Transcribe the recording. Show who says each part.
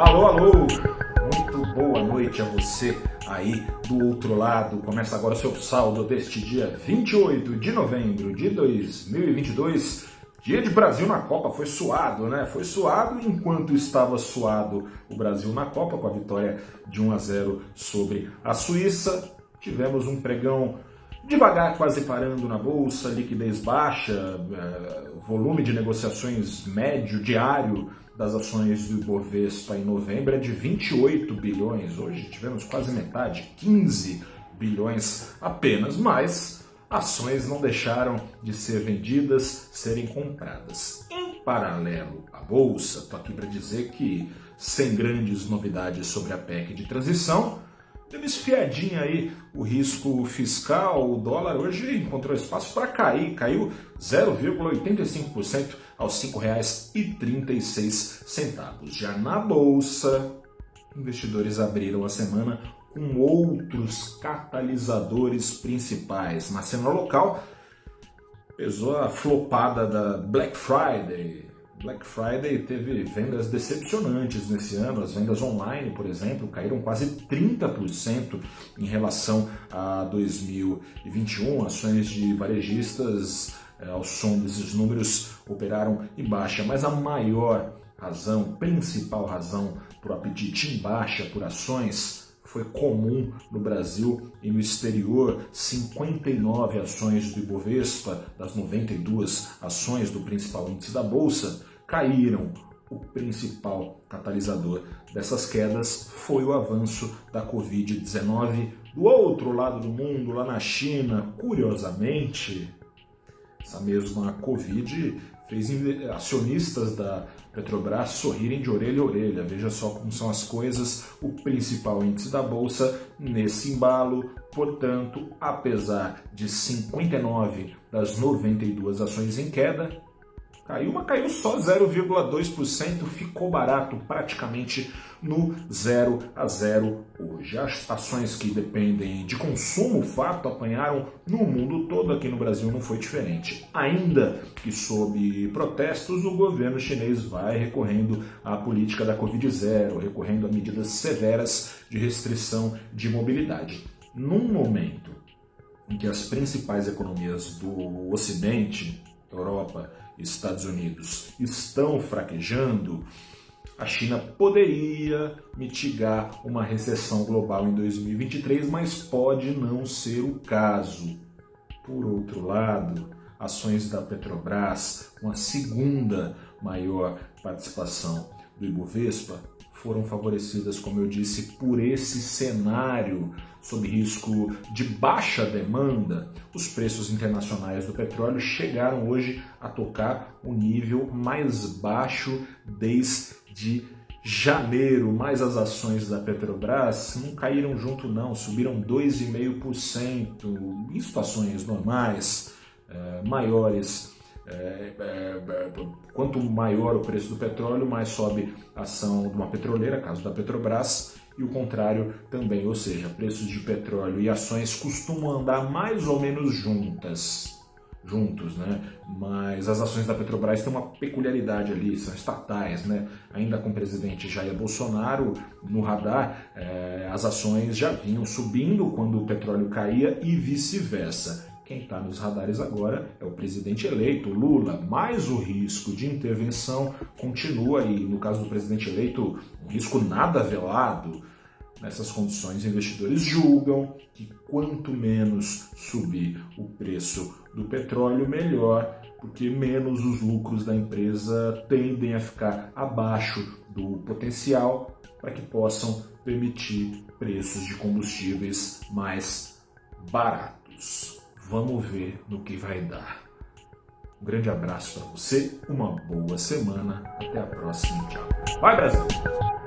Speaker 1: Alô, alô! Muito boa noite a você aí do outro lado. Começa agora o seu saldo deste dia 28 de novembro de 2022. Dia de Brasil na Copa foi suado, né? Foi suado enquanto estava suado o Brasil na Copa com a vitória de 1 a 0 sobre a Suíça. Tivemos um pregão devagar, quase parando na bolsa, liquidez baixa, eh, volume de negociações médio diário das ações do Ibovespa em novembro é de 28 bilhões. Hoje tivemos quase metade, 15 bilhões apenas, mas ações não deixaram de ser vendidas, serem compradas. Em paralelo à bolsa, estou aqui para dizer que sem grandes novidades sobre a PEC de transição, deu esfiadinha aí o risco fiscal, o dólar hoje encontrou espaço para cair, caiu 0,85% aos R$ 5,36. Já na bolsa, investidores abriram a semana com outros catalisadores principais. Na cena local, pesou a flopada da Black Friday, Black Friday teve vendas decepcionantes nesse ano. As vendas online, por exemplo, caíram quase 30% em relação a 2021. Ações de varejistas, eh, ao som desses números, operaram em baixa, mas a maior razão, principal razão para o apetite em baixa por ações foi comum no Brasil e no exterior. 59 ações do Ibovespa, das 92 ações do principal índice da Bolsa, caíram. O principal catalisador dessas quedas foi o avanço da Covid-19 do outro lado do mundo, lá na China. Curiosamente, essa mesma Covid fez acionistas da Petrobras sorrirem de orelha a orelha. Veja só como são as coisas. O principal índice da bolsa nesse embalo, portanto, apesar de 59 das 92 ações em queda, Caiu, mas caiu só 0,2%, ficou barato, praticamente no 0 a 0 hoje. As ações que dependem de consumo, fato, apanharam no mundo todo, aqui no Brasil não foi diferente. Ainda que sob protestos, o governo chinês vai recorrendo à política da Covid-0, recorrendo a medidas severas de restrição de mobilidade. Num momento em que as principais economias do Ocidente, Europa Estados Unidos estão fraquejando, a China poderia mitigar uma recessão global em 2023, mas pode não ser o caso. Por outro lado, ações da Petrobras, uma segunda maior participação do Ibovespa, foram favorecidas, como eu disse, por esse cenário sob risco de baixa demanda. Os preços internacionais do petróleo chegaram hoje a tocar o nível mais baixo desde janeiro, mas as ações da Petrobras não caíram junto não, subiram 2,5% em situações normais, eh, maiores é, é, quanto maior o preço do petróleo, mais sobe a ação de uma petroleira, caso da Petrobras, e o contrário também, ou seja, preços de petróleo e ações costumam andar mais ou menos juntas, juntos, né? Mas as ações da Petrobras têm uma peculiaridade ali, são estatais, né? Ainda com o presidente Jair Bolsonaro no radar, é, as ações já vinham subindo quando o petróleo caía e vice-versa. Quem está nos radares agora é o presidente eleito, Lula, mas o risco de intervenção continua e, no caso do presidente eleito, um risco nada velado. Nessas condições, investidores julgam que quanto menos subir o preço do petróleo, melhor, porque menos os lucros da empresa tendem a ficar abaixo do potencial para que possam permitir preços de combustíveis mais baratos. Vamos ver no que vai dar. Um grande abraço para você, uma boa semana, até a próxima, tchau. Vai Brasil!